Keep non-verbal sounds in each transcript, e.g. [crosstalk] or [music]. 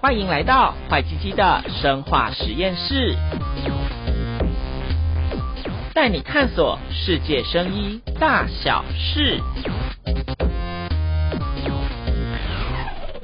欢迎来到坏鸡鸡的生化实验室，带你探索世界生医大小事。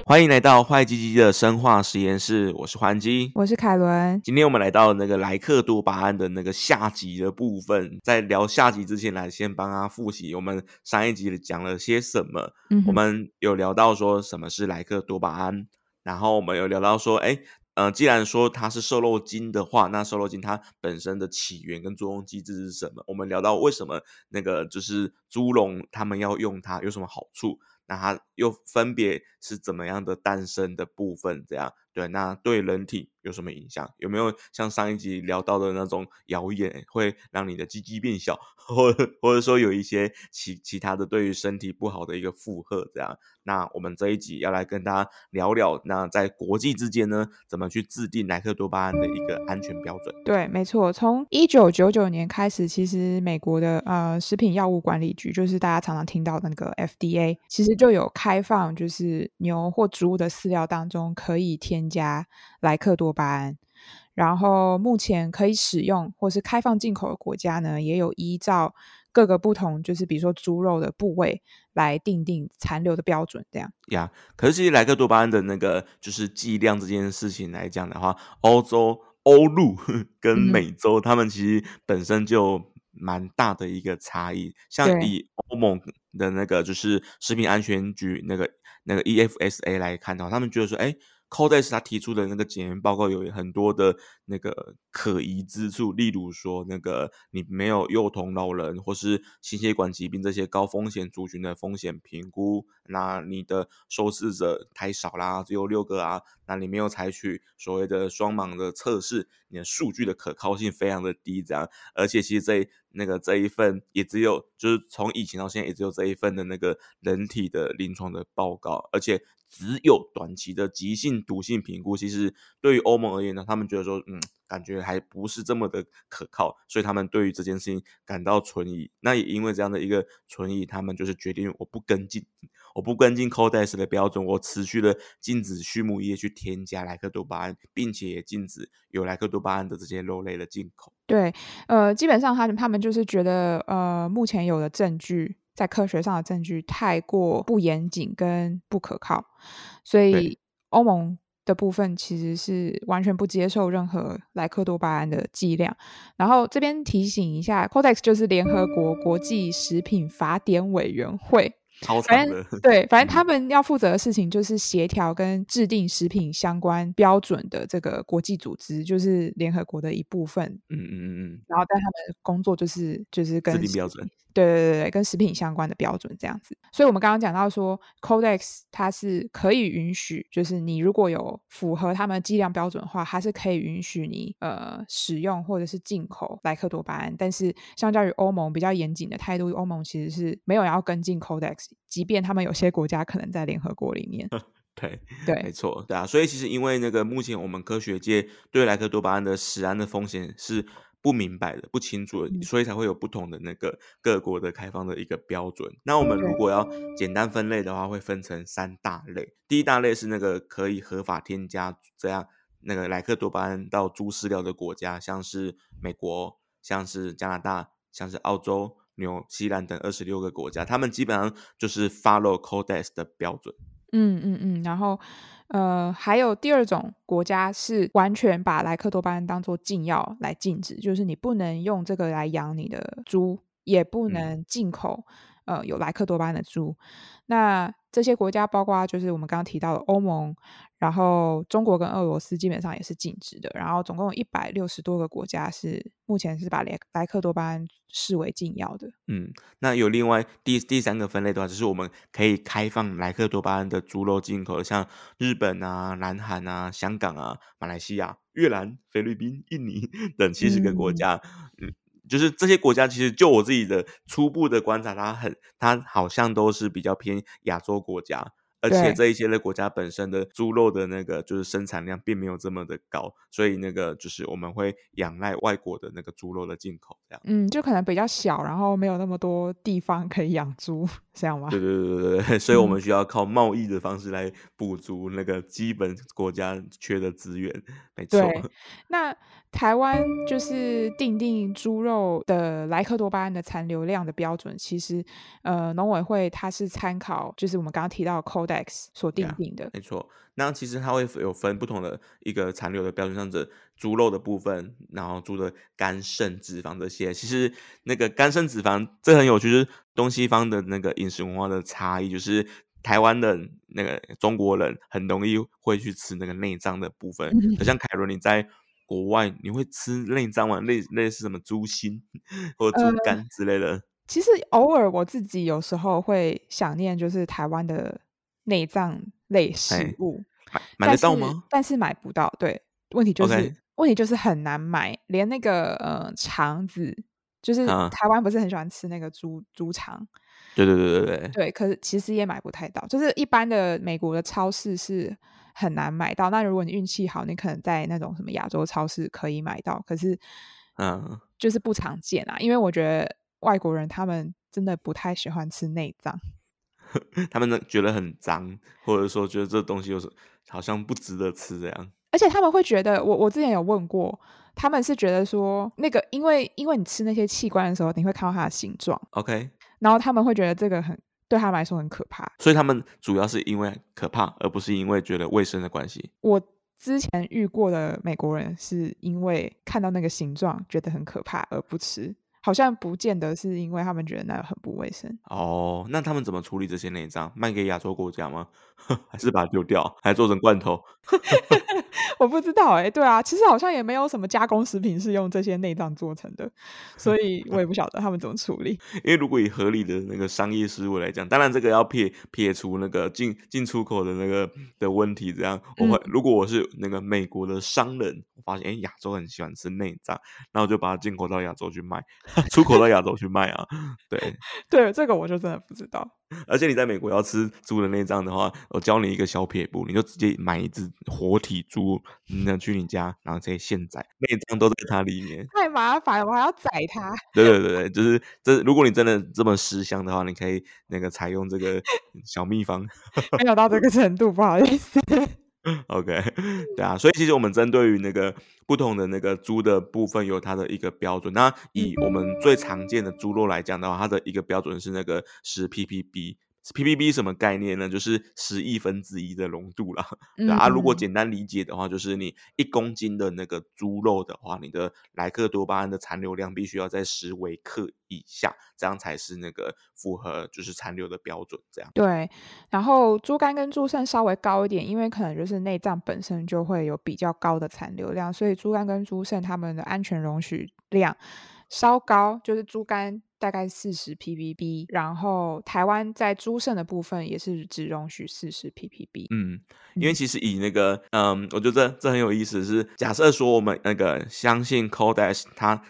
欢迎来到坏鸡鸡的生化实验室，我是欢基，我是凯伦。今天我们来到那个莱克多巴胺的那个下集的部分，在聊下集之前，来先帮他复习我们上一集讲了些什么。嗯，我们有聊到说什么是莱克多巴胺，然后我们有聊到说，哎，呃，既然说它是瘦肉精的话，那瘦肉精它本身的起源跟作用机制是什么？我们聊到为什么那个就是猪笼他们要用它，有什么好处？那它又分别是怎么样的诞生的部分？这样对，那对人体有什么影响？有没有像上一集聊到的那种谣言，会让你的鸡鸡变小，[laughs] 或或者说有一些其其他的对于身体不好的一个负荷？这样，那我们这一集要来跟大家聊聊，那在国际之间呢，怎么去制定莱克多巴胺的一个安全标准？对，没错，从一九九九年开始，其实美国的呃食品药物管理局，就是大家常常听到的那个 FDA，其实。就有开放，就是牛或植物的饲料当中可以添加莱克多巴胺，然后目前可以使用或是开放进口的国家呢，也有依照各个不同，就是比如说猪肉的部位来定定残留的标准，这样。呀，可是其实莱克多巴胺的那个就是剂量这件事情来讲的话，欧洲欧陆 [laughs] 跟美洲，他们其实本身就。蛮大的一个差异，像以欧盟的那个就是食品安全局那个那个 EFSA 来看的话，他们觉得说，哎。Codex 他提出的那个检验报告有很多的那个可疑之处，例如说那个你没有幼童、老人或是心血管疾病这些高风险族群的风险评估，那你的受试者太少啦，只有六个啊，那你没有采取所谓的双盲的测试，你的数据的可靠性非常的低，这样，而且其实这那个这一份也只有就是从以前到现在也只有这一份的那个人体的临床的报告，而且。只有短期的急性毒性评估，其实对于欧盟而言呢，他们觉得说，嗯，感觉还不是这么的可靠，所以他们对于这件事情感到存疑。那也因为这样的一个存疑，他们就是决定我不跟进，我不跟进 Codex 的标准，我持续的禁止畜牧业去添加莱克多巴胺，并且也禁止有莱克多巴胺的这些肉类的进口。对，呃，基本上他们他们就是觉得，呃，目前有的证据。在科学上的证据太过不严谨跟不可靠，所以欧盟的部分其实是完全不接受任何莱克多巴胺的剂量。然后这边提醒一下，Codex 就是联合国国际食品法典委员会。反正对，反正他们要负责的事情就是协调跟制定食品相关标准的这个国际组织，就是联合国的一部分。嗯嗯嗯嗯。然后，但他们工作就是就是跟制定标准。对对对对，跟食品相关的标准这样子。所以我们刚刚讲到说，Codex 它是可以允许，就是你如果有符合他们的剂量标准的话，它是可以允许你呃使用或者是进口莱克多巴胺。但是相较于欧盟比较严谨的态度，欧盟其实是没有要跟进 Codex。即便他们有些国家可能在联合国里面，[laughs] 对对，没错，对啊，所以其实因为那个目前我们科学界对莱克多巴胺的食安的风险是不明白的、不清楚的，嗯、所以才会有不同的那个各国的开放的一个标准。那我们如果要简单分类的话，会分成三大类。第一大类是那个可以合法添加这样那个莱克多巴胺到猪饲料的国家，像是美国、像是加拿大、像是澳洲。纽西兰等二十六个国家，他们基本上就是 follow Codex 的标准。嗯嗯嗯，然后呃，还有第二种国家是完全把莱克多巴胺当做禁药来禁止，就是你不能用这个来养你的猪，也不能进口、嗯、呃有莱克多巴胺的猪。那这些国家包括就是我们刚刚提到的欧盟。然后中国跟俄罗斯基本上也是禁止的，然后总共有一百六十多个国家是目前是把莱莱克多巴胺视为禁药的。嗯，那有另外第第三个分类的话，就是我们可以开放莱克多巴胺的猪肉进口，像日本啊、南韩啊、香港啊、马来西亚、越南、菲律宾、印尼 [laughs] 等七十个国家。嗯，嗯，就是这些国家其实就我自己的初步的观察，它很它好像都是比较偏亚洲国家。而且这一些的国家本身的猪肉的那个就是生产量并没有这么的高，所以那个就是我们会仰赖外国的那个猪肉的进口，这样。嗯，就可能比较小，然后没有那么多地方可以养猪，这样吗？对对对对对，所以我们需要靠贸易的方式来补足那个基本国家缺的资源，没错。那台湾就是定定猪肉的莱克多巴胺的残留量的标准，其实呃，农委会它是参考就是我们刚刚提到的 Codex 所定定的，没错。那其实它会有分不同的一个残留的标准，像这猪肉的部分，然后猪的肝肾脂肪这些。其实那个肝肾脂肪这很有趣，就是东西方的那个饮食文化的差异，就是台湾的那个中国人很容易会去吃那个内脏的部分，嗯、像凯伦你在。国外你会吃内脏吗？类类似什么猪心或者猪肝之类的？呃，其实偶尔我自己有时候会想念，就是台湾的内脏类食物，买买得到吗？但是买不到。对，问题就是，okay. 问题就是很难买，连那个呃肠子，就是台湾不是很喜欢吃那个猪猪肠？对对对对对。对，可是其实也买不太到，就是一般的美国的超市是。很难买到。那如果你运气好，你可能在那种什么亚洲超市可以买到。可是，嗯，就是不常见啊。因为我觉得外国人他们真的不太喜欢吃内脏，他们觉得很脏，或者说觉得这东西就是好像不值得吃这样。而且他们会觉得，我我之前有问过，他们是觉得说那个，因为因为你吃那些器官的时候，你会看到它的形状，OK，然后他们会觉得这个很。对他们来说很可怕，所以他们主要是因为可怕，而不是因为觉得卫生的关系。我之前遇过的美国人是因为看到那个形状觉得很可怕而不吃。好像不见得是因为他们觉得那很不卫生哦。那他们怎么处理这些内脏？卖给亚洲国家吗？[laughs] 还是把它丢掉？还做成罐头？[laughs] 我不知道哎、欸。对啊，其实好像也没有什么加工食品是用这些内脏做成的，所以我也不晓得他们怎么处理。[laughs] 因为如果以合理的那个商业思维来讲，当然这个要撇撇除那个进进出口的那个的问题。这样，我会、嗯、如果我是那个美国的商人，我发现哎，亚洲很喜欢吃内脏，那我就把它进口到亚洲去卖。[laughs] 出口到亚洲去卖啊？对 [laughs] 对，这个我就真的不知道。而且你在美国要吃猪的内脏的话，我教你一个小撇步，你就直接买一只活体猪，那去你家，然后直接现宰，内脏都在它里面。[laughs] 太麻烦了，我还要宰它。对对对对，就是这。如果你真的这么识相的话，你可以那个采用这个小秘方。没有到这个程度，不好意思。[laughs] OK，[laughs] 对啊，所以其实我们针对于那个不同的那个猪的部分有它的一个标准。那以我们最常见的猪肉来讲的话，它的一个标准是那个十 ppb。Ppb 什么概念呢？就是十亿分之一的浓度啦。[laughs] 嗯、啊，如果简单理解的话，就是你一公斤的那个猪肉的话，你的莱克多巴胺的残留量必须要在十微克以下，这样才是那个符合就是残留的标准。这样对。然后猪肝跟猪肾稍微高一点，因为可能就是内脏本身就会有比较高的残留量，所以猪肝跟猪肾它们的安全容许量稍高，就是猪肝。大概四十 ppb，然后台湾在猪肾的部分也是只容许四十 ppb。嗯，因为其实以那个，嗯，我觉得这，这很有意思是，是假设说我们那个相信 Codex 它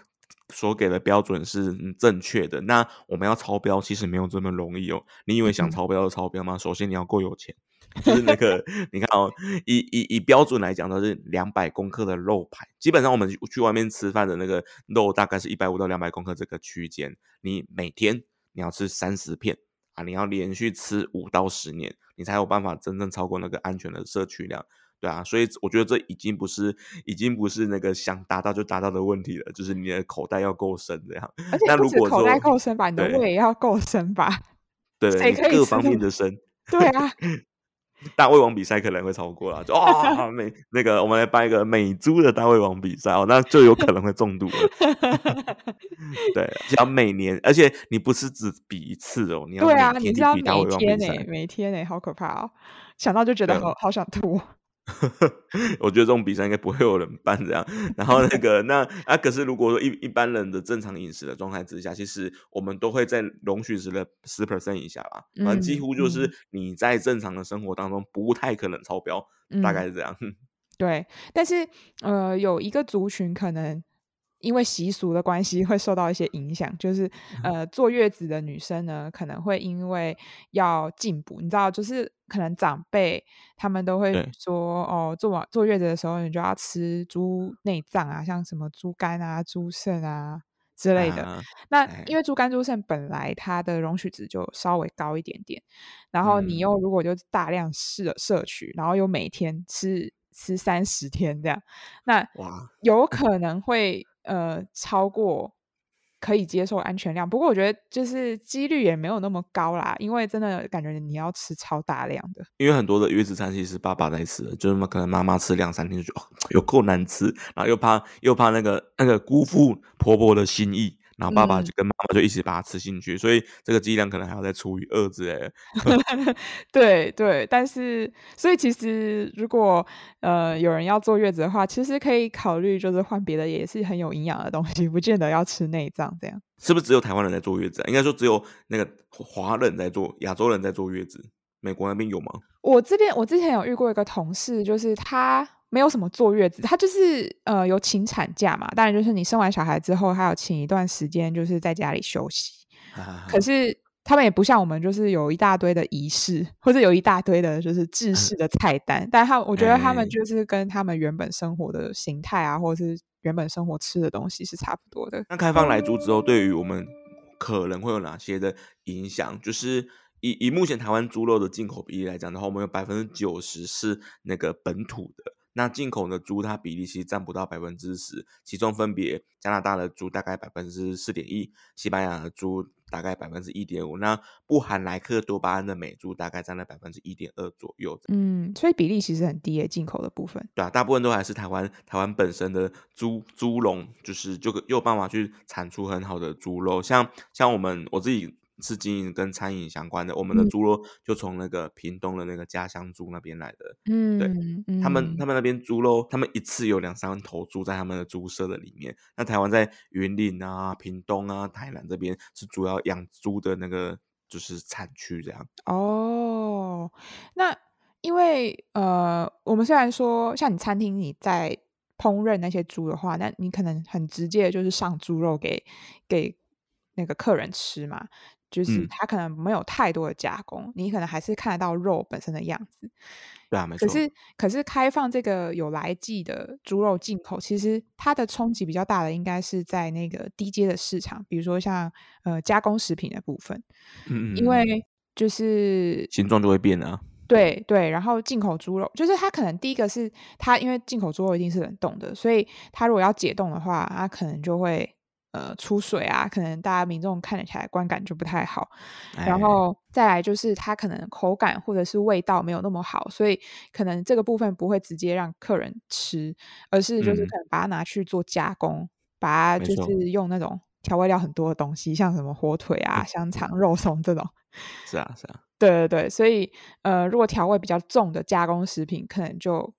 所给的标准是正确的，那我们要超标其实没有这么容易哦。你以为想超标就超标吗？嗯、首先你要够有钱。就是那个，你看哦，以以以标准来讲，都是两百公克的肉排。基本上我们去外面吃饭的那个肉，大概是一百五到两百公克这个区间。你每天你要吃三十片啊，你要连续吃五到十年，你才有办法真正超过那个安全的摄取量，对啊。所以我觉得这已经不是，已经不是那个想达到就达到的问题了，就是你的口袋要够深这样。而且不止口袋够深吧，你的胃也要够深吧？对，各方面的深。对啊。[laughs] 大胃王比赛可能会超过了，就 [laughs] 啊美那个，我们来办一个美猪的大胃王比赛哦，那就有可能会中毒了。[laughs] 对，只要每年，而且你不是只比一次哦，你要每天比大胃王比赛。对啊，你是要每天呢，每天呢，好可怕哦，想到就觉得好好想吐。[laughs] 我觉得这种比赛应该不会有人办这样。然后那个那啊，可是如果说一一般人的正常饮食的状态之下，其实我们都会在容许值的十 percent 以下吧。反正几乎就是你在正常的生活当中不太可能超标，嗯、大概是这样。[laughs] 对，但是呃，有一个族群可能。因为习俗的关系会受到一些影响，就是呃坐月子的女生呢，可能会因为要进补，你知道，就是可能长辈他们都会说哦，坐完坐月子的时候，你就要吃猪内脏啊，像什么猪肝啊、猪肾啊。之类的，啊、那因为猪肝猪肾本来它的容许值就稍微高一点点，然后你又如果就大量摄摄取，然后又每天吃吃三十天这样，那有可能会呃超过。可以接受安全量，不过我觉得就是几率也没有那么高啦，因为真的感觉你要吃超大量的。因为很多的月子餐其实爸爸在吃，就是可能妈妈吃两三天就觉得哦，有够难吃，然后又怕又怕那个那个辜负婆婆的心意。然后爸爸就跟妈妈就一起把它吃进去，嗯、所以这个剂量可能还要再除以二之类的。[laughs] [laughs] 对对，但是所以其实如果呃有人要坐月子的话，其实可以考虑就是换别的，也是很有营养的东西，不见得要吃内脏这样。是不是只有台湾人在坐月子啊？应该说只有那个华人在坐，亚洲人在坐月子。美国那边有吗？我这边我之前有遇过一个同事，就是他。没有什么坐月子，他就是呃有请产假嘛，当然就是你生完小孩之后，还有请一段时间，就是在家里休息。啊、可是他们也不像我们，就是有一大堆的仪式，[laughs] 或者有一大堆的就是制式的菜单。啊、但他我觉得他们就是跟他们原本生活的形态啊，或者是原本生活吃的东西是差不多的。那开放来猪之后，对于我们可能会有哪些的影响？就是以以目前台湾猪肉的进口比例来讲的话，我们有百分之九十是那个本土的。那进口的猪，它比例其实占不到百分之十，其中分别加拿大的猪大概百分之四点一，西班牙的猪大概百分之一点五，那不含莱克多巴胺的美猪大概占了百分之一点二左右。嗯，所以比例其实很低诶，进口的部分。对啊，大部分都还是台湾台湾本身的猪猪笼，就是就有办法去产出很好的猪肉，像像我们我自己。是经营跟餐饮相关的，我们的猪肉就从那个屏东的那个家乡猪那边来的。嗯，对，嗯、他们他们那边猪肉，他们一次有两三头猪在他们的猪舍的里面。那台湾在云林啊、屏东啊、台南这边是主要养猪的那个就是产区这样。哦，那因为呃，我们虽然说像你餐厅你在烹饪那些猪的话，那你可能很直接就是上猪肉给给那个客人吃嘛。就是它可能没有太多的加工，嗯、你可能还是看得到肉本身的样子。对啊，没错。可是，可是开放这个有来记的猪肉进口，其实它的冲击比较大的，应该是在那个低阶的市场，比如说像呃加工食品的部分。嗯，因为就是形状就会变啊。对对，然后进口猪肉，就是它可能第一个是它，因为进口猪肉一定是冷冻的，所以它如果要解冻的话，它可能就会。呃，出水啊，可能大家民众看起来观感就不太好，哎、然后再来就是它可能口感或者是味道没有那么好，所以可能这个部分不会直接让客人吃，而是就是可能把它拿去做加工，嗯、把它就是用那种调味料很多的东西，像什么火腿啊、嗯、香肠、肉松这种。是啊，是啊，对对对，所以呃，如果调味比较重的加工食品，可能就。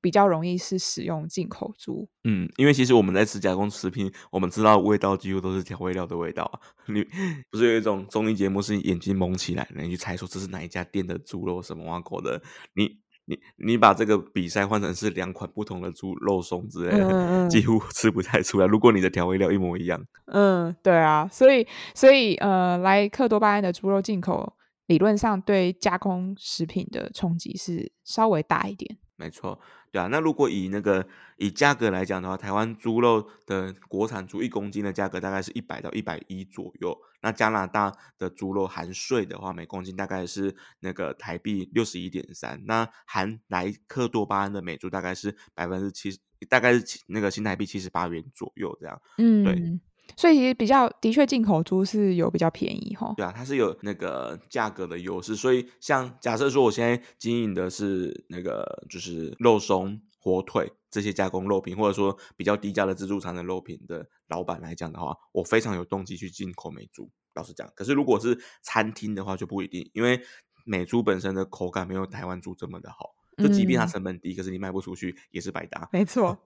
比较容易是使用进口猪，嗯，因为其实我们在吃加工食品，我们知道味道几乎都是调味料的味道啊。[laughs] 你不是有一种综艺节目是眼睛蒙起来，你去猜说这是哪一家店的猪肉什么挖狗的？你你你把这个比赛换成是两款不同的猪肉松之类的，嗯 [laughs] 嗯几乎吃不太出来。如果你的调味料一模一样，嗯，对啊，所以所以呃，莱克多巴胺的猪肉进口，理论上对加工食品的冲击是稍微大一点。没错。对啊，那如果以那个以价格来讲的话，台湾猪肉的国产猪一公斤的价格大概是一百到一百一左右。那加拿大的猪肉含税的话，每公斤大概是那个台币六十一点三。那含莱克多巴胺的美猪大概是百分之七十，大概是那个新台币七十八元左右这样。嗯，对。所以其实比较的确，进口猪是有比较便宜哈。对啊，它是有那个价格的优势。所以像假设说，我现在经营的是那个就是肉松、火腿这些加工肉品，或者说比较低价的自助餐的肉品的老板来讲的话，我非常有动机去进口美猪。老实讲，可是如果是餐厅的话就不一定，因为美猪本身的口感没有台湾猪这么的好。就即便它成本低，嗯、可是你卖不出去也是白搭。没错。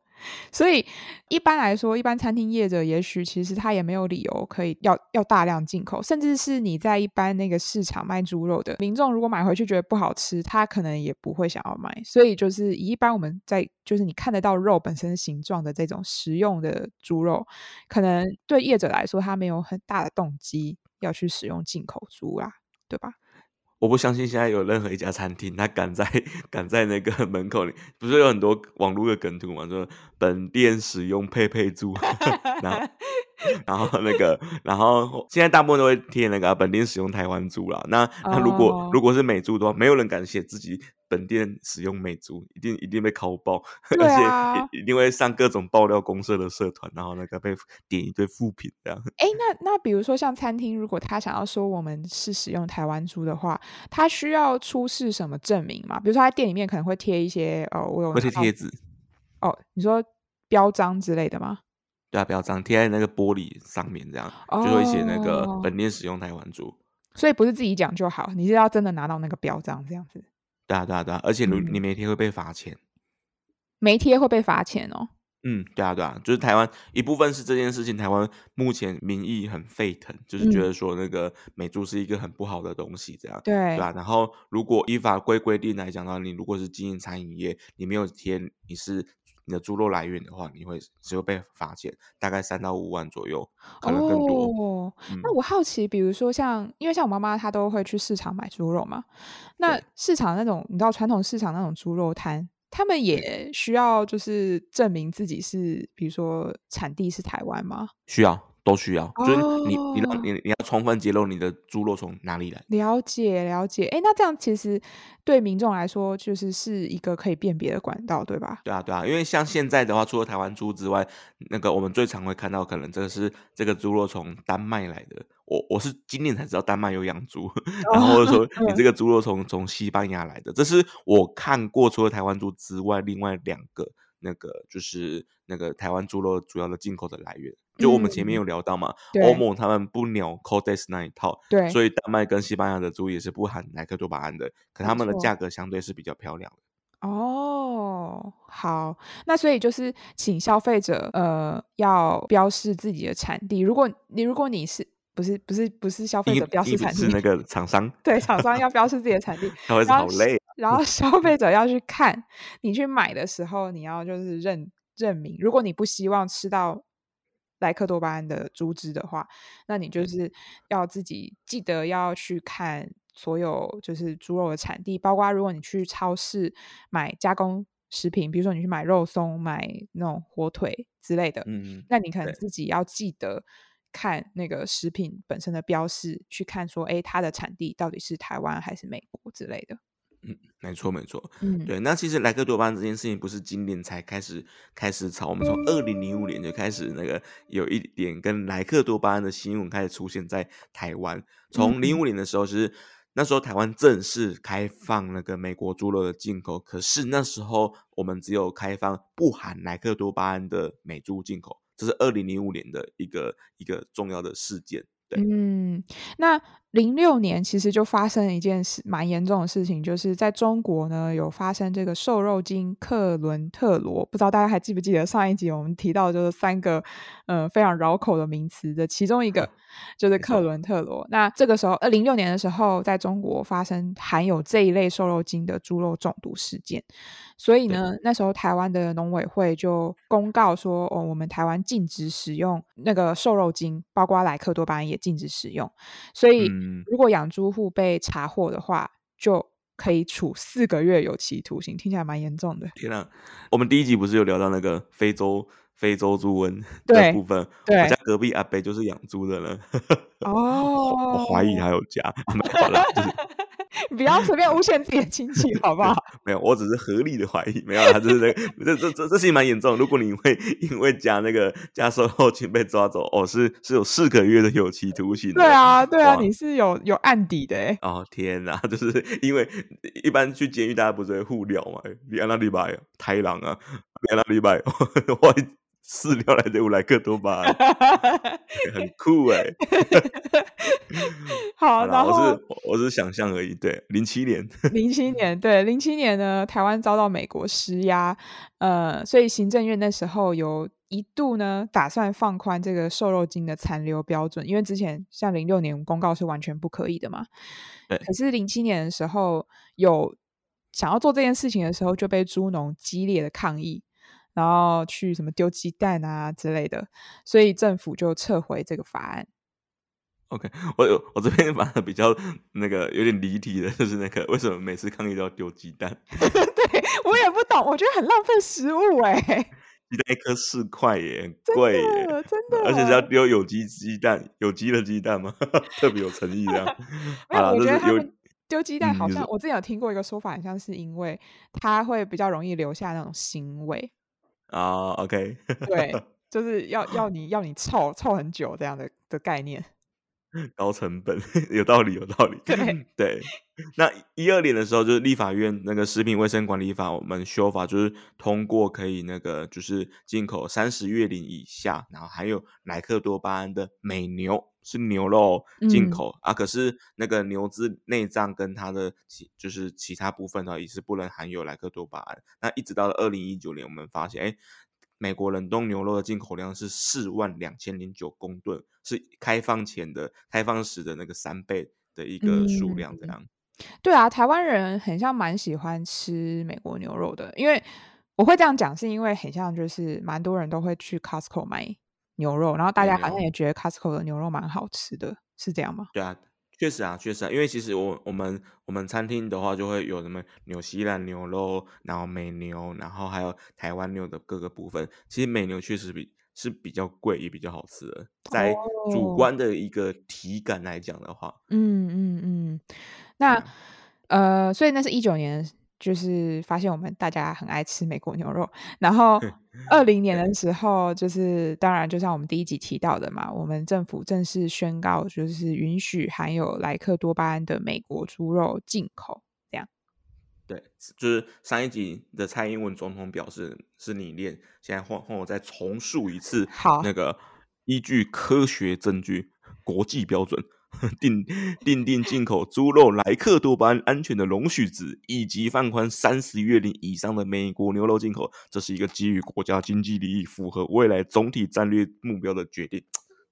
所以一般来说，一般餐厅业者也许其实他也没有理由可以要要大量进口，甚至是你在一般那个市场卖猪肉的民众，如果买回去觉得不好吃，他可能也不会想要买。所以就是以一般我们在就是你看得到肉本身形状的这种食用的猪肉，可能对业者来说，他没有很大的动机要去使用进口猪啦，对吧？我不相信现在有任何一家餐厅，他敢在 [laughs] 敢在那个门口里，不是有很多网络的梗图嘛？说本店使用佩佩猪，[laughs] 然后然后那个，然后现在大部分都会贴那个本店使用台湾猪啦。那那如果、oh. 如果是美猪的话，没有人敢写自己。本店使用美猪，一定一定被拷爆，[laughs] 啊、而且一定会上各种爆料公社的社团，然后那个被点一堆负评这样。哎，那那比如说像餐厅，如果他想要说我们是使用台湾猪的话，他需要出示什么证明吗？比如说他店里面可能会贴一些哦，我有会贴贴纸哦，你说标章之类的吗？对啊，标章贴在那个玻璃上面，这样、哦、就会写那个本店使用台湾猪。所以不是自己讲就好，你是要真的拿到那个标章这样子。对啊，对啊，对啊，而且你你没贴会被罚钱，没贴会被罚钱哦。嗯，对啊，对啊，就是台湾一部分是这件事情，台湾目前民意很沸腾，就是觉得说那个美猪是一个很不好的东西，这样、嗯、对对吧、啊？然后如果依法规规定来讲的话，你如果是经营餐饮业，你没有贴你是你的猪肉来源的话，你会只会被罚钱，大概三到五万左右，可能更多。哦嗯、那我好奇，比如说像，因为像我妈妈她都会去市场买猪肉嘛，那市场那种你知道传统市场那种猪肉摊。他们也需要就是证明自己是，比如说产地是台湾吗？需要，都需要。哦、就是你，你让你你要充分揭露你的猪肉从哪里来。了解，了解。哎，那这样其实对民众来说，就是是一个可以辨别的管道，对吧？对啊，对啊。因为像现在的话，除了台湾猪之外，那个我们最常会看到，可能这个是这个猪肉从丹麦来的。我我是今年才知道丹麦有养猪，[laughs] 然后说你这个猪肉从从西班牙来的，这是我看过除了台湾猪之外，另外两个那个就是那个台湾猪肉主要的进口的来源。就我们前面有聊到嘛，欧盟他们不鸟 Codex 那一套，对，所以丹麦跟西班牙的猪也是不含莱克多巴胺的，可他们的价格相对是比较漂亮的。哦，好，那所以就是请消费者呃要标示自己的产地，如果你如果你是。不是不是不是消费者标示产地，是那个厂商。对，厂商要标示自己的产地，他会好累。然后消费者要去看，你去买的时候，你要就是认认明。如果你不希望吃到莱克多巴胺的猪只的话，那你就是要自己记得要去看所有就是猪肉的产地，包括如果你去超市买加工食品，比如说你去买肉松、买那种火腿之类的，嗯，那你可能自己要记得。看那个食品本身的标示，去看说，哎，它的产地到底是台湾还是美国之类的。嗯，没错没错。嗯，对。那其实莱克多巴胺这件事情不是今年才开始开始炒，我们从二零零五年就开始那个有一点跟莱克多巴胺的新闻开始出现在台湾。从零五年的时候，其实那时候台湾正式开放那个美国猪肉的进口，可是那时候我们只有开放不含莱克多巴胺的美猪进口。这是二零零五年的一个一个重要的事件，对。嗯，那零六年其实就发生了一件事，蛮严重的事情，就是在中国呢有发生这个瘦肉精克伦特罗，不知道大家还记不记得上一集我们提到就是三个呃非常绕口的名词的其中一个 [laughs] 就是克伦特罗。那这个时候，呃零零六年的时候，在中国发生含有这一类瘦肉精的猪肉中毒事件。所以呢，那时候台湾的农委会就公告说，哦，我们台湾禁止使用那个瘦肉精，包括莱克多巴胺也禁止使用。所以，如果养猪户被查获的话，就可以处四个月有期徒刑，听起来蛮严重的。天啊，我们第一集不是有聊到那个非洲非洲猪瘟的部分？对，我家隔壁阿北就是养猪的人。[laughs] 哦，我怀疑他有加。[laughs] 好了，就是。你不要随便诬陷自己的亲戚，好不好？[laughs] 没有，我只是合理的怀疑。没有，他就是这个，这这这这事情蛮严重。如果你会因为加那个加瘦肉精被抓走，哦，是是有四个月的有期徒刑。对啊，对啊，你是有有案底的哎。哦天哪，就是因为一般去监狱大家不是会互聊嘛？你安那礼拜太郎啊，你安那礼拜，[laughs] 我饲料来的有莱克多巴胺，很酷哎、欸。[laughs] 好，然后我是我是想象而已。对，零七年，零七年，对，零七年呢，台湾遭到美国施压，呃，所以行政院那时候有一度呢打算放宽这个瘦肉精的残留标准，因为之前像零六年公告是完全不可以的嘛。对。可是零七年的时候有想要做这件事情的时候，就被猪农激烈的抗议。然后去什么丢鸡蛋啊之类的，所以政府就撤回这个法案。OK，我有我这边反而比较那个有点离题的，就是那个为什么每次抗议都要丢鸡蛋？[laughs] 对我也不懂，我觉得很浪费食物哎。[laughs] 鸡蛋一颗四块耶，很贵耶，真的，而且是要丢有机鸡蛋，有机的鸡蛋吗？[laughs] 特别有诚意这样。没有，我觉得他们丢鸡蛋好像、嗯、我之前有听过一个说法，好像是因为它会比较容易留下那种腥味。啊、uh,，OK，对，就是要要你要你凑凑很久这样的的概念，[laughs] 高成本，[laughs] 有道理，有道理。对 [laughs] 对，那一二年的时候，就是立法院那个食品卫生管理法，我们修法就是通过可以那个就是进口三十月龄以下，然后还有莱克多巴胺的美牛。是牛肉进口、嗯、啊，可是那个牛只内脏跟它的其就是其他部分呢，也是不能含有莱克多巴胺。那一直到了二零一九年，我们发现，哎，美国冷冻牛肉的进口量是四万两千零九公吨，是开放前的开放时的那个三倍的一个数量。这样、嗯，对啊，台湾人很像蛮喜欢吃美国牛肉的，因为我会这样讲，是因为很像就是蛮多人都会去 Costco 买。牛肉，然后大家好像也觉得 Costco 的牛肉蛮好吃的，是这样吗？对啊，确实啊，确实啊，因为其实我我们我们餐厅的话就会有什么纽西兰牛肉，然后美牛，然后还有台湾牛的各个部分。其实美牛确实比是比较贵，也比较好吃的，在主观的一个体感来讲的话，嗯嗯嗯，那、嗯、呃，所以那是一九年。就是发现我们大家很爱吃美国牛肉，然后 [laughs] 二零年的时候，就是当然就像我们第一集提到的嘛，我们政府正式宣告，就是允许含有莱克多巴胺的美国猪肉进口。这样，对，就是上一集的蔡英文总统表示是你念，现在换换我再重述一次，好，那个依据科学证据、国际标准。[laughs] 定定定进口猪肉莱克多巴胺安全的容许值，以及放宽三十月龄以上的美国牛肉进口，这是一个基于国家经济利益、符合未来总体战略目标的决定。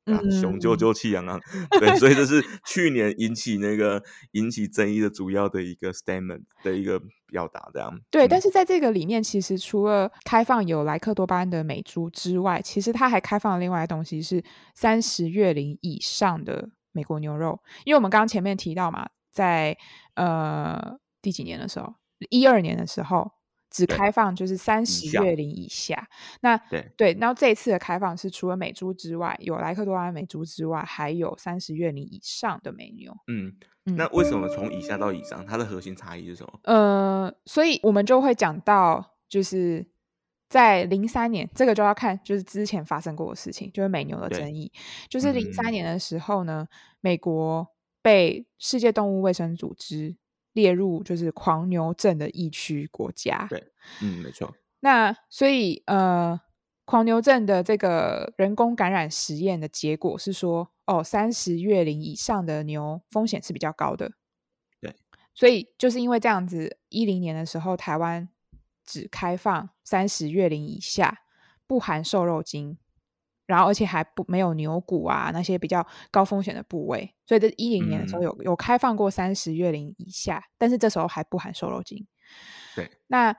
啊，雄赳赳气昂昂，对，所以这是去年引起那个引起争议的主要的一个 statement 的一个表达，这样。对，但是在这个里面，其实除了开放有莱克多巴胺的美猪之外，其实它还开放了另外的东西，是三十月龄以上的。美国牛肉，因为我们刚刚前面提到嘛，在呃第几年的时候，一二年的时候只开放就是三十月龄以下。那对对，然后这一次的开放是除了美猪之外，有莱克多巴胺美猪之外，还有三十月龄以上的美牛。嗯，那为什么从以下到以上，它的核心差异是什么？呃，所以我们就会讲到就是。在零三年，这个就要看就是之前发生过的事情，就是美牛的争议。就是零三年的时候呢，嗯，美国被世界动物卫生组织列入就是狂牛症的疫区国家。对，嗯，没错。那所以呃，狂牛症的这个人工感染实验的结果是说，哦，三十月龄以上的牛风险是比较高的。对，所以就是因为这样子，一零年的时候，台湾。只开放三十月龄以下，不含瘦肉精，然后而且还不没有牛骨啊那些比较高风险的部位，所以这一零年的时候有、嗯、有开放过三十月龄以下，但是这时候还不含瘦肉精。对，那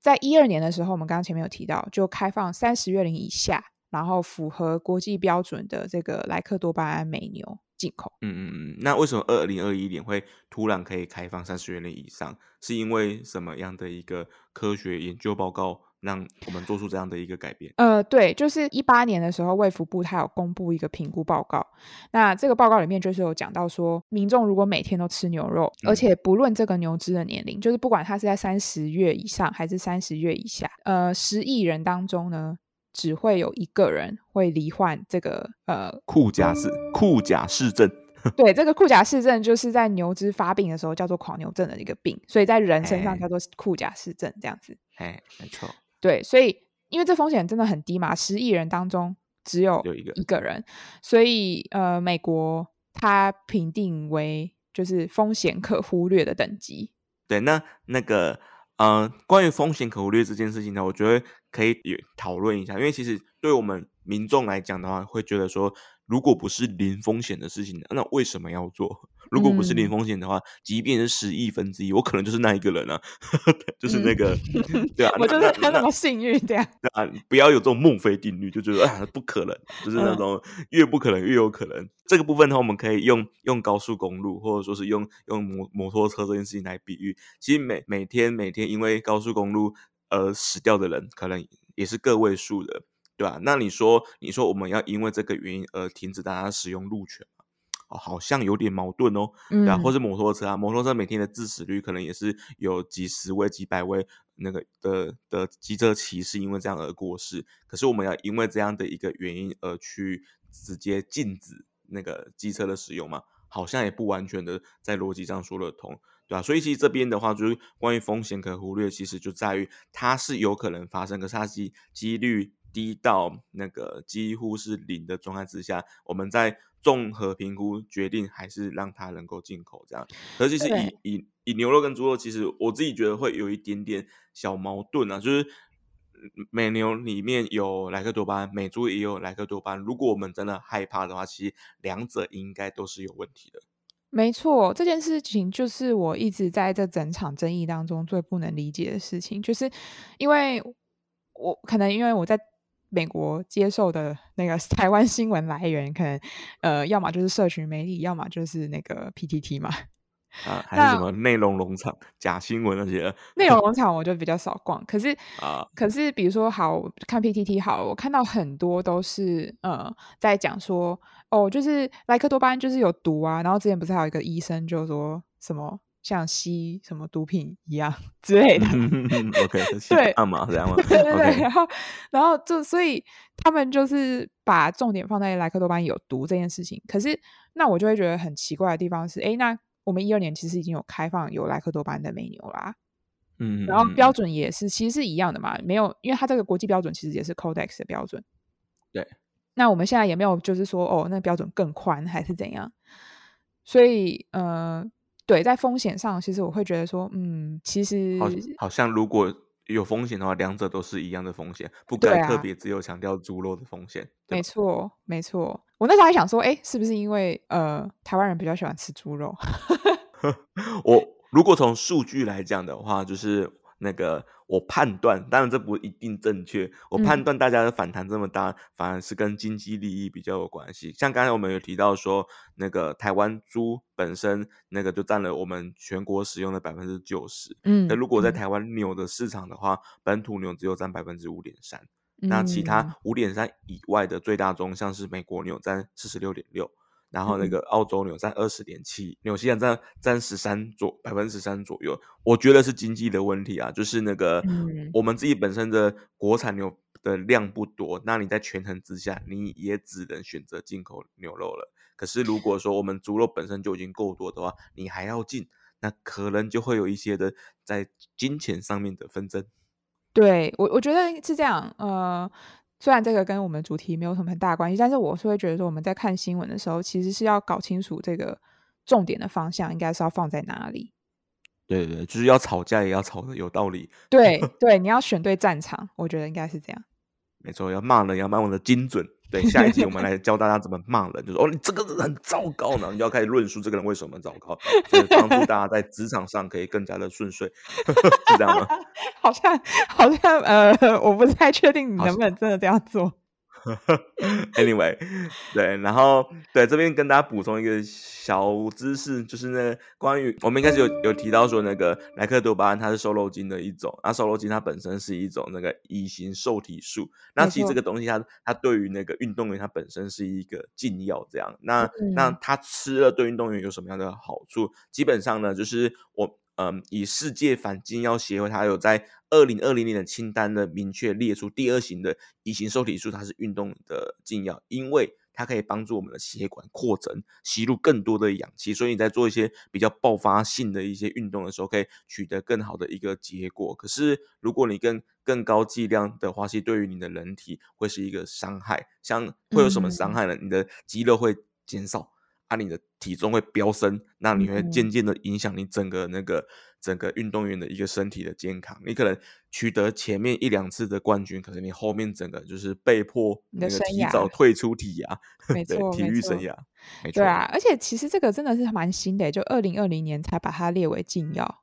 在一二年的时候，我们刚刚前面有提到，就开放三十月龄以下，然后符合国际标准的这个莱克多巴胺美牛。进口，嗯嗯嗯，那为什么二零二一年会突然可以开放三十月龄以上？是因为什么样的一个科学研究报告让我们做出这样的一个改变？呃，对，就是一八年的时候，卫福部它有公布一个评估报告。那这个报告里面就是有讲到说，民众如果每天都吃牛肉，嗯、而且不论这个牛只的年龄，就是不管它是在三十月以上还是三十月以下，呃，十亿人当中呢。只会有一个人会罹患这个呃库甲氏库甲氏症。[laughs] 对，这个库甲氏症就是在牛只发病的时候叫做狂牛症的一个病，所以在人身上叫做库甲氏症这样子。哎，没错。对，所以因为这风险真的很低嘛，十亿人当中只有一个一个人，所以呃，美国它评定为就是风险可忽略的等级。对，那那个呃，关于风险可忽略这件事情呢，我觉得可以也讨论一下，因为其实对我们民众来讲的话，会觉得说。如果不是零风险的事情，那为什么要做？如果不是零风险的话，嗯、即便是十亿分之一，我可能就是那一个人啊，[laughs] 就是那个，嗯、对啊，[laughs] 我就是他那么幸运这样。对啊，不要有这种孟非定律，就觉得啊不可能，就是那种越不可能越有可能。嗯、这个部分的话，我们可以用用高速公路，或者说是用用摩摩托车这件事情来比喻。其实每每天每天因为高速公路而死掉的人，可能也是个位数的。对吧？那你说，你说我们要因为这个原因而停止大家使用路权吗？哦，好像有点矛盾哦。对啊，或是摩托车啊，摩托车每天的致死率可能也是有几十位、几百位那个的的机车骑士因为这样而过世。可是我们要因为这样的一个原因而去直接禁止那个机车的使用吗？好像也不完全的在逻辑上说得通，对吧？所以其实这边的话，就是关于风险可忽略，其实就在于它是有可能发生，可是它机几率。低到那个几乎是零的状态之下，我们在综合评估决定还是让它能够进口这样。而且是以以以牛肉跟猪肉，其实我自己觉得会有一点点小矛盾啊，就是美牛里面有莱克多巴胺，美猪也有莱克多巴胺。如果我们真的害怕的话，其实两者应该都是有问题的。没错，这件事情就是我一直在这整场争议当中最不能理解的事情，就是因为我可能因为我在。美国接受的那个台湾新闻来源，可能呃，要么就是社群媒体，要么就是那个 PTT 嘛。啊，还是什么内容农场、假新闻那些？内容农场我就比较少逛，可是 [laughs] 啊，可是比如说好看 PTT 好，我看到很多都是呃，在讲说哦，就是莱克多巴胺就是有毒啊，然后之前不是还有一个医生就说什么？像吸什么毒品一样 [laughs] 之类的，[laughs] OK，对，干嘛这样吗？对对对，然后，然后就所以他们就是把重点放在莱克多巴胺有毒这件事情。可是，那我就会觉得很奇怪的地方是，哎，那我们一二年其实已经有开放有莱克多巴胺的美牛啦，嗯，然后标准也是其实是一样的嘛，没有，因为它这个国际标准其实也是 Codex 的标准，对。那我们现在也没有就是说哦，那标准更宽还是怎样？所以，呃。对，在风险上，其实我会觉得说，嗯，其实好，好像如果有风险的话，两者都是一样的风险，不该特别只有强调猪肉的风险。没错，没错。我那时候还想说，哎，是不是因为呃，台湾人比较喜欢吃猪肉？[laughs] 我如果从数据来讲的话，就是。那个，我判断，当然这不一定正确。我判断大家的反弹这么大，嗯、反而是跟经济利益比较有关系。像刚才我们有提到说，那个台湾猪本身那个就占了我们全国使用的百分之九十。嗯，那如果在台湾牛的市场的话，嗯、本土牛只有占百分之五点三。那其他五点三以外的最大宗，像是美国牛占四十六点六。然后那个澳洲牛占二十点七，纽西兰占占十三左百分之十三左右，我觉得是经济的问题啊，就是那个、嗯、我们自己本身的国产牛的量不多，那你在权衡之下，你也只能选择进口牛肉了。可是如果说我们猪肉本身就已经够多的话，你还要进，那可能就会有一些的在金钱上面的纷争。对我，我觉得是这样，呃。虽然这个跟我们主题没有什么很大关系，但是我是会觉得说，我们在看新闻的时候，其实是要搞清楚这个重点的方向应该是要放在哪里。对对，就是要吵架也要吵的有道理。对 [laughs] 对，你要选对战场，我觉得应该是这样。没错，要骂人要骂的精准。对，下一集我们来教大家怎么骂人，就说哦，你这个人很糟糕呢，你就要开始论述这个人为什么糟糕，就是帮助大家在职场上可以更加的顺遂，[laughs] 是这样吗？[laughs] 好像好像呃，我不太确定你能不能真的这样做。[laughs] Anyway，对，然后对这边跟大家补充一个小知识，就是那个关于我们一开始有有提到说那个莱克多巴胺它是瘦肉精的一种，那瘦肉精它本身是一种那个乙型受体素，那其实这个东西它它对于那个运动员它本身是一个禁药，这样，那、嗯、那它吃了对运动员有什么样的好处？基本上呢，就是我。嗯，以世界反禁药协会，它有在二零二零年的清单呢，明确列出第二型的乙型受体素，它是运动的禁药，因为它可以帮助我们的血管扩增，吸入更多的氧气。所以你在做一些比较爆发性的一些运动的时候，可以取得更好的一个结果。可是如果你更更高剂量的话，其实对于你的人体会是一个伤害。像会有什么伤害呢？嗯、你的肌肉会减少。啊，你的体重会飙升，那你会渐渐的影响你整个那个整个运动员的一个身体的健康。你可能取得前面一两次的冠军，可是你后面整个就是被迫那个提早退出体涯，[laughs] 没错，体育生涯。没错，对啊，而且其实这个真的是蛮新的，就二零二零年才把它列为禁药。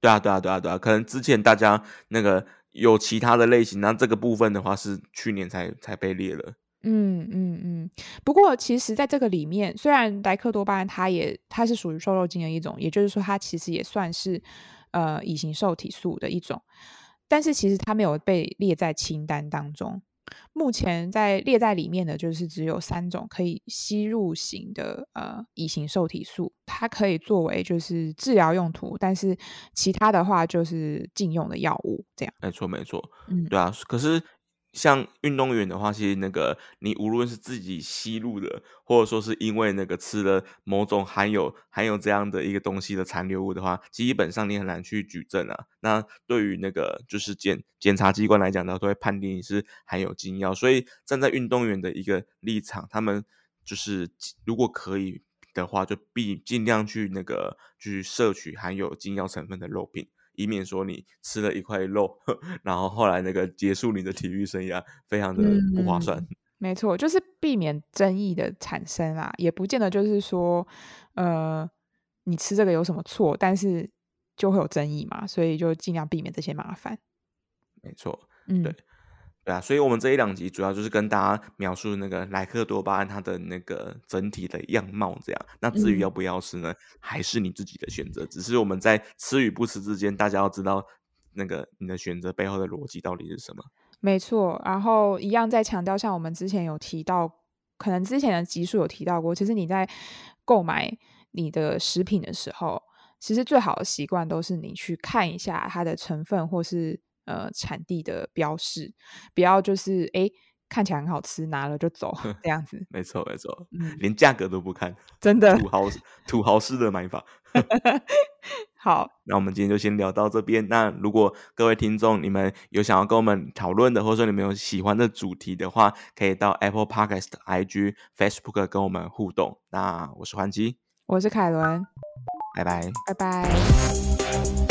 对啊，对啊，对啊，对啊，可能之前大家那个有其他的类型，那这个部分的话是去年才才被列了。嗯嗯嗯，不过其实在这个里面，虽然莱克多巴胺它也它是属于瘦肉精的一种，也就是说它其实也算是呃乙型受体素的一种，但是其实它没有被列在清单当中。目前在列在里面的就是只有三种可以吸入型的呃乙型受体素，它可以作为就是治疗用途，但是其他的话就是禁用的药物这样。没错没错，嗯，对啊，可是。像运动员的话，其实那个你无论是自己吸入的，或者说是因为那个吃了某种含有含有这样的一个东西的残留物的话，基本上你很难去举证啊。那对于那个就是检检察机关来讲呢，都会判定你是含有禁药。所以站在运动员的一个立场，他们就是如果可以的话，就必尽量去那个去摄取含有禁药成分的肉品。以免说你吃了一块肉，[laughs] 然后后来那个结束你的体育生涯，非常的不划算。嗯、没错，就是避免争议的产生啊，也不见得就是说，呃，你吃这个有什么错，但是就会有争议嘛，所以就尽量避免这些麻烦。没错，嗯，对。对啊，所以我们这一两集主要就是跟大家描述那个莱克多巴胺它的那个整体的样貌，这样。那至于要不要吃呢，嗯、还是你自己的选择。只是我们在吃与不吃之间，大家要知道那个你的选择背后的逻辑到底是什么。没错，然后一样再强调，像我们之前有提到，可能之前的集数有提到过，其实你在购买你的食品的时候，其实最好的习惯都是你去看一下它的成分或是。呃，产地的标示，不要就是哎，看起来很好吃，拿了就走 [laughs] 这样子。没错，没错，嗯，连价格都不看，真的土豪土豪式的买法。[laughs] 好，那我们今天就先聊到这边。那如果各位听众你们有想要跟我们讨论的，或者说你们有喜欢的主题的话，可以到 Apple Podcast、IG、Facebook 跟我们互动。那我是环基，我是凯伦，拜拜，拜拜。